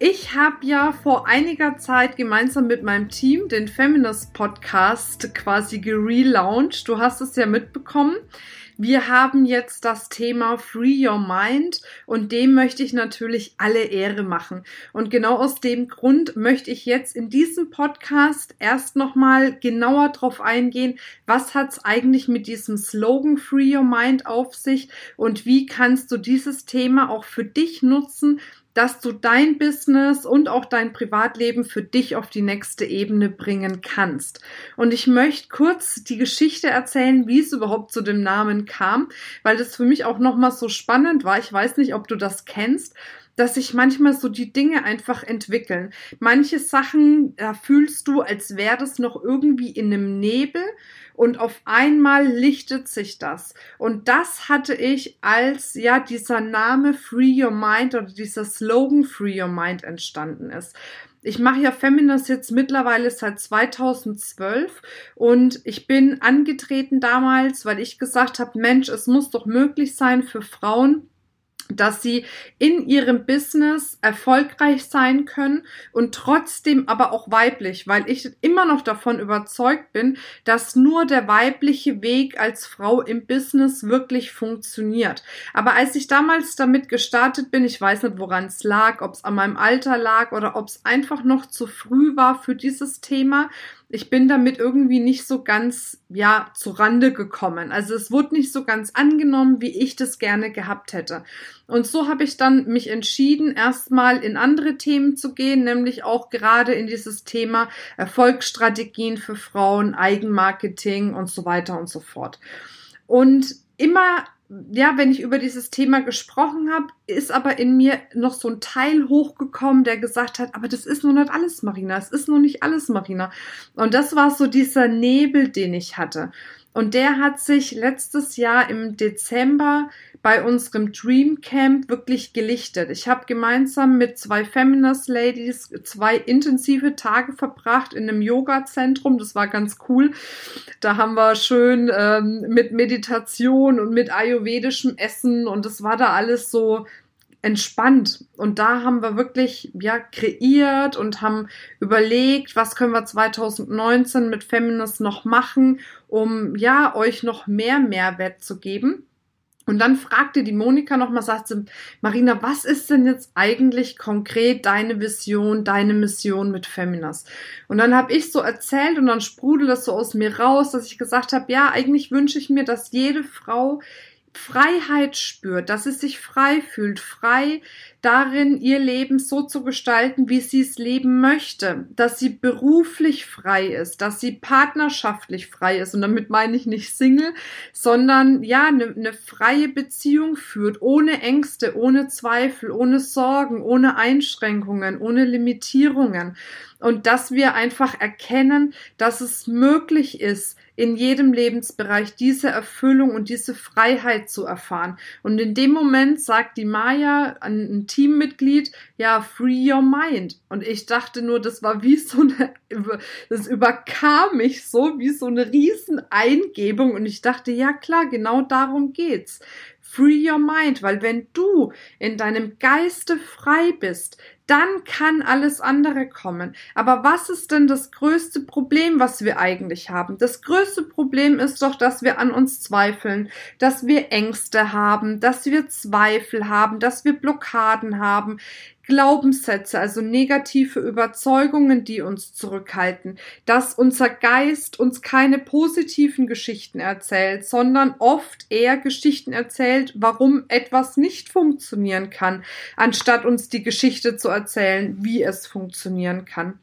Ich habe ja vor einiger Zeit gemeinsam mit meinem Team den Feminist Podcast quasi gelauncht. Du hast es ja mitbekommen. Wir haben jetzt das Thema Free Your Mind und dem möchte ich natürlich alle Ehre machen. Und genau aus dem Grund möchte ich jetzt in diesem Podcast erst nochmal genauer drauf eingehen, was hat's eigentlich mit diesem Slogan Free Your Mind auf sich und wie kannst du dieses Thema auch für dich nutzen, dass du dein Business und auch dein Privatleben für dich auf die nächste Ebene bringen kannst. Und ich möchte kurz die Geschichte erzählen, wie es überhaupt zu dem Namen kam, weil das für mich auch nochmal so spannend war. Ich weiß nicht, ob du das kennst dass sich manchmal so die Dinge einfach entwickeln. Manche Sachen, da fühlst du, als wäre das noch irgendwie in einem Nebel und auf einmal lichtet sich das. Und das hatte ich, als ja dieser Name Free Your Mind oder dieser Slogan Free Your Mind entstanden ist. Ich mache ja Feminist jetzt mittlerweile seit 2012 und ich bin angetreten damals, weil ich gesagt habe, Mensch, es muss doch möglich sein für Frauen, dass sie in ihrem Business erfolgreich sein können und trotzdem aber auch weiblich, weil ich immer noch davon überzeugt bin, dass nur der weibliche Weg als Frau im Business wirklich funktioniert. Aber als ich damals damit gestartet bin, ich weiß nicht, woran es lag, ob es an meinem Alter lag oder ob es einfach noch zu früh war für dieses Thema, ich bin damit irgendwie nicht so ganz, ja, zu Rande gekommen. Also es wurde nicht so ganz angenommen, wie ich das gerne gehabt hätte. Und so habe ich dann mich entschieden, erstmal in andere Themen zu gehen, nämlich auch gerade in dieses Thema Erfolgsstrategien für Frauen, Eigenmarketing und so weiter und so fort. Und immer ja, wenn ich über dieses Thema gesprochen habe, ist aber in mir noch so ein Teil hochgekommen, der gesagt hat, aber das ist noch nicht alles, Marina, es ist noch nicht alles, Marina. Und das war so dieser Nebel, den ich hatte. Und der hat sich letztes Jahr im Dezember bei unserem Dream Camp wirklich gelichtet. Ich habe gemeinsam mit zwei Feminist Ladies zwei intensive Tage verbracht in einem Yoga-Zentrum. Das war ganz cool. Da haben wir schön ähm, mit Meditation und mit ayurvedischem Essen und das war da alles so entspannt. Und da haben wir wirklich, ja, kreiert und haben überlegt, was können wir 2019 mit Feminist noch machen, um, ja, euch noch mehr Mehrwert zu geben. Und dann fragte die Monika nochmal, sagt sie, Marina, was ist denn jetzt eigentlich konkret deine Vision, deine Mission mit Feminas? Und dann habe ich so erzählt und dann sprudelt das so aus mir raus, dass ich gesagt habe, ja, eigentlich wünsche ich mir, dass jede Frau Freiheit spürt, dass sie sich frei fühlt, frei darin, ihr Leben so zu gestalten, wie sie es leben möchte, dass sie beruflich frei ist, dass sie partnerschaftlich frei ist. Und damit meine ich nicht Single, sondern ja, eine ne freie Beziehung führt, ohne Ängste, ohne Zweifel, ohne Sorgen, ohne Einschränkungen, ohne Limitierungen. Und dass wir einfach erkennen, dass es möglich ist, in jedem Lebensbereich diese Erfüllung und diese Freiheit zu erfahren. Und in dem Moment sagt die Maya an ein Teammitglied, ja, free your mind. Und ich dachte nur, das war wie so eine, das überkam mich so, wie so eine Rieseneingebung. Und ich dachte, ja klar, genau darum geht's. Free your mind, weil wenn du in deinem Geiste frei bist, dann kann alles andere kommen. Aber was ist denn das größte Problem, was wir eigentlich haben? Das größte Problem ist doch, dass wir an uns zweifeln, dass wir Ängste haben, dass wir Zweifel haben, dass wir Blockaden haben. Glaubenssätze, also negative Überzeugungen, die uns zurückhalten, dass unser Geist uns keine positiven Geschichten erzählt, sondern oft eher Geschichten erzählt, warum etwas nicht funktionieren kann, anstatt uns die Geschichte zu erzählen, wie es funktionieren kann.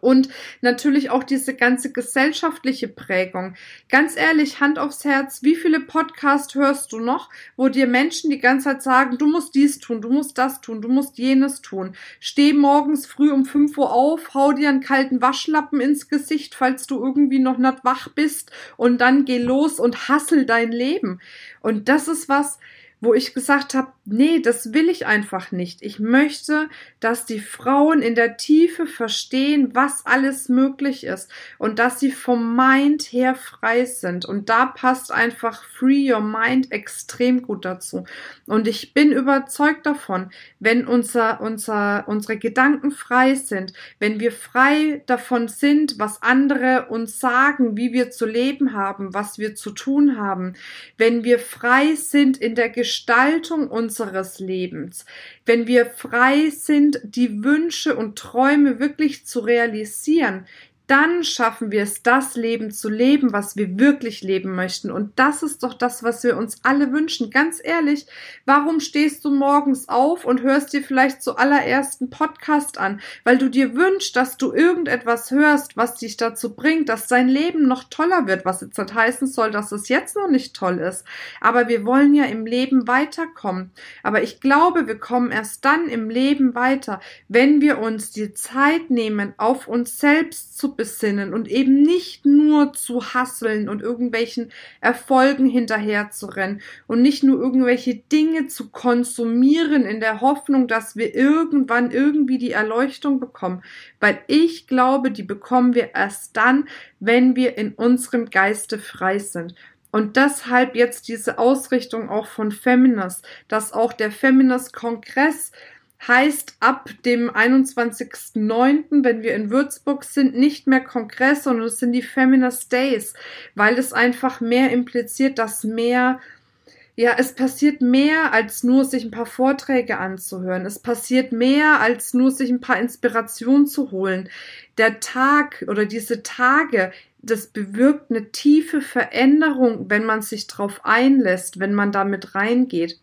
Und natürlich auch diese ganze gesellschaftliche Prägung. Ganz ehrlich, Hand aufs Herz, wie viele Podcasts hörst du noch, wo dir Menschen die ganze Zeit sagen, du musst dies tun, du musst das tun, du musst jenes tun. Steh morgens früh um 5 Uhr auf, hau dir einen kalten Waschlappen ins Gesicht, falls du irgendwie noch nicht wach bist und dann geh los und hassel dein Leben. Und das ist was, wo ich gesagt habe, nee, das will ich einfach nicht. Ich möchte, dass die Frauen in der Tiefe verstehen, was alles möglich ist und dass sie vom Mind her frei sind. Und da passt einfach Free Your Mind extrem gut dazu. Und ich bin überzeugt davon, wenn unser, unser, unsere Gedanken frei sind, wenn wir frei davon sind, was andere uns sagen, wie wir zu leben haben, was wir zu tun haben, wenn wir frei sind in der Gestaltung unserer unseres Lebens, wenn wir frei sind, die Wünsche und Träume wirklich zu realisieren, dann schaffen wir es, das Leben zu leben, was wir wirklich leben möchten. Und das ist doch das, was wir uns alle wünschen. Ganz ehrlich, warum stehst du morgens auf und hörst dir vielleicht zuallererst einen Podcast an? Weil du dir wünschst, dass du irgendetwas hörst, was dich dazu bringt, dass dein Leben noch toller wird, was jetzt nicht heißen soll, dass es jetzt noch nicht toll ist. Aber wir wollen ja im Leben weiterkommen. Aber ich glaube, wir kommen erst dann im Leben weiter, wenn wir uns die Zeit nehmen, auf uns selbst zu besinnen und eben nicht nur zu hasseln und irgendwelchen Erfolgen hinterher zu rennen und nicht nur irgendwelche Dinge zu konsumieren in der Hoffnung, dass wir irgendwann irgendwie die Erleuchtung bekommen, weil ich glaube, die bekommen wir erst dann, wenn wir in unserem Geiste frei sind. Und deshalb jetzt diese Ausrichtung auch von Feminist, dass auch der Feminist-Kongress heißt ab dem 21.09., wenn wir in Würzburg sind, nicht mehr Kongress, sondern es sind die Feminist Days, weil es einfach mehr impliziert, dass mehr ja, es passiert mehr als nur sich ein paar Vorträge anzuhören. Es passiert mehr als nur sich ein paar Inspirationen zu holen. Der Tag oder diese Tage, das bewirkt eine tiefe Veränderung, wenn man sich drauf einlässt, wenn man damit reingeht.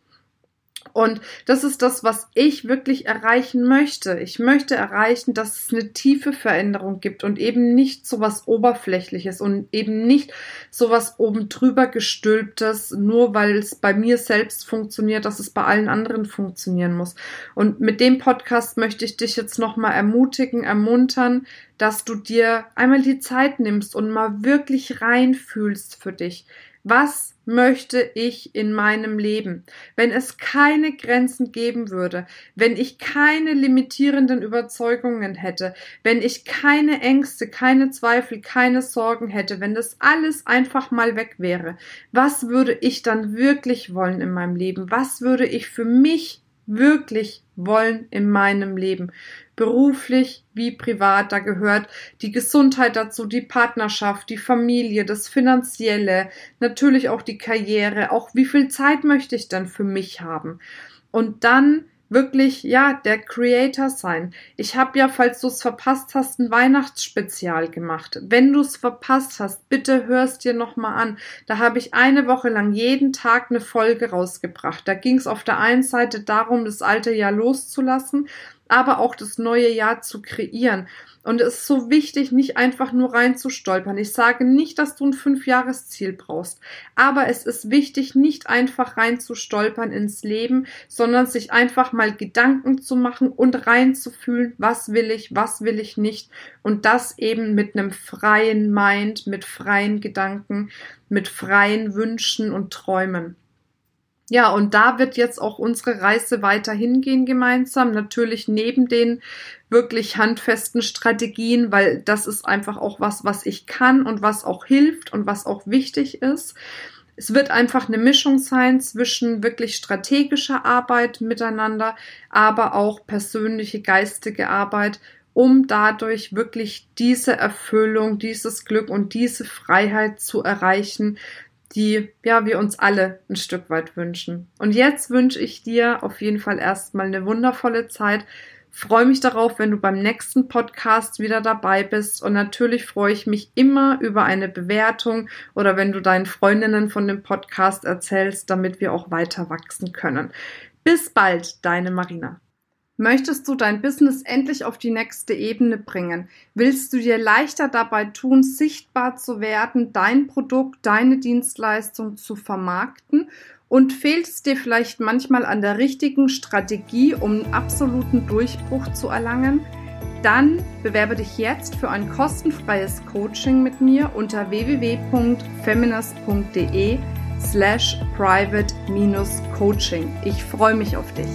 Und das ist das, was ich wirklich erreichen möchte. Ich möchte erreichen, dass es eine tiefe Veränderung gibt und eben nicht so was Oberflächliches und eben nicht so was oben drüber gestülptes, nur weil es bei mir selbst funktioniert, dass es bei allen anderen funktionieren muss. Und mit dem Podcast möchte ich dich jetzt nochmal ermutigen, ermuntern, dass du dir einmal die Zeit nimmst und mal wirklich reinfühlst für dich. Was möchte ich in meinem Leben? Wenn es keine Grenzen geben würde, wenn ich keine limitierenden Überzeugungen hätte, wenn ich keine Ängste, keine Zweifel, keine Sorgen hätte, wenn das alles einfach mal weg wäre, was würde ich dann wirklich wollen in meinem Leben? Was würde ich für mich wirklich wollen in meinem Leben? Beruflich wie privat. Da gehört die Gesundheit dazu, die Partnerschaft, die Familie, das Finanzielle, natürlich auch die Karriere, auch wie viel Zeit möchte ich denn für mich haben. Und dann wirklich, ja, der Creator sein. Ich habe ja, falls du es verpasst hast, ein Weihnachtsspezial gemacht. Wenn du es verpasst hast, bitte hörst dir nochmal an. Da habe ich eine Woche lang jeden Tag eine Folge rausgebracht. Da ging es auf der einen Seite darum, das alte Jahr loszulassen aber auch das neue Jahr zu kreieren. Und es ist so wichtig, nicht einfach nur reinzustolpern. Ich sage nicht, dass du ein Fünfjahresziel brauchst, aber es ist wichtig, nicht einfach reinzustolpern ins Leben, sondern sich einfach mal Gedanken zu machen und reinzufühlen, was will ich, was will ich nicht. Und das eben mit einem freien Mind, mit freien Gedanken, mit freien Wünschen und Träumen. Ja, und da wird jetzt auch unsere Reise weiter hingehen gemeinsam. Natürlich neben den wirklich handfesten Strategien, weil das ist einfach auch was, was ich kann und was auch hilft und was auch wichtig ist. Es wird einfach eine Mischung sein zwischen wirklich strategischer Arbeit miteinander, aber auch persönliche geistige Arbeit, um dadurch wirklich diese Erfüllung, dieses Glück und diese Freiheit zu erreichen, die ja wir uns alle ein Stück weit wünschen. Und jetzt wünsche ich dir auf jeden Fall erstmal eine wundervolle Zeit. Freue mich darauf, wenn du beim nächsten Podcast wieder dabei bist. Und natürlich freue ich mich immer über eine Bewertung oder wenn du deinen Freundinnen von dem Podcast erzählst, damit wir auch weiter wachsen können. Bis bald, deine Marina. Möchtest du dein Business endlich auf die nächste Ebene bringen? Willst du dir leichter dabei tun, sichtbar zu werden, dein Produkt, deine Dienstleistung zu vermarkten? Und fehlt es dir vielleicht manchmal an der richtigen Strategie, um einen absoluten Durchbruch zu erlangen? Dann bewerbe dich jetzt für ein kostenfreies Coaching mit mir unter www.feminist.de slash private-coaching. Ich freue mich auf dich.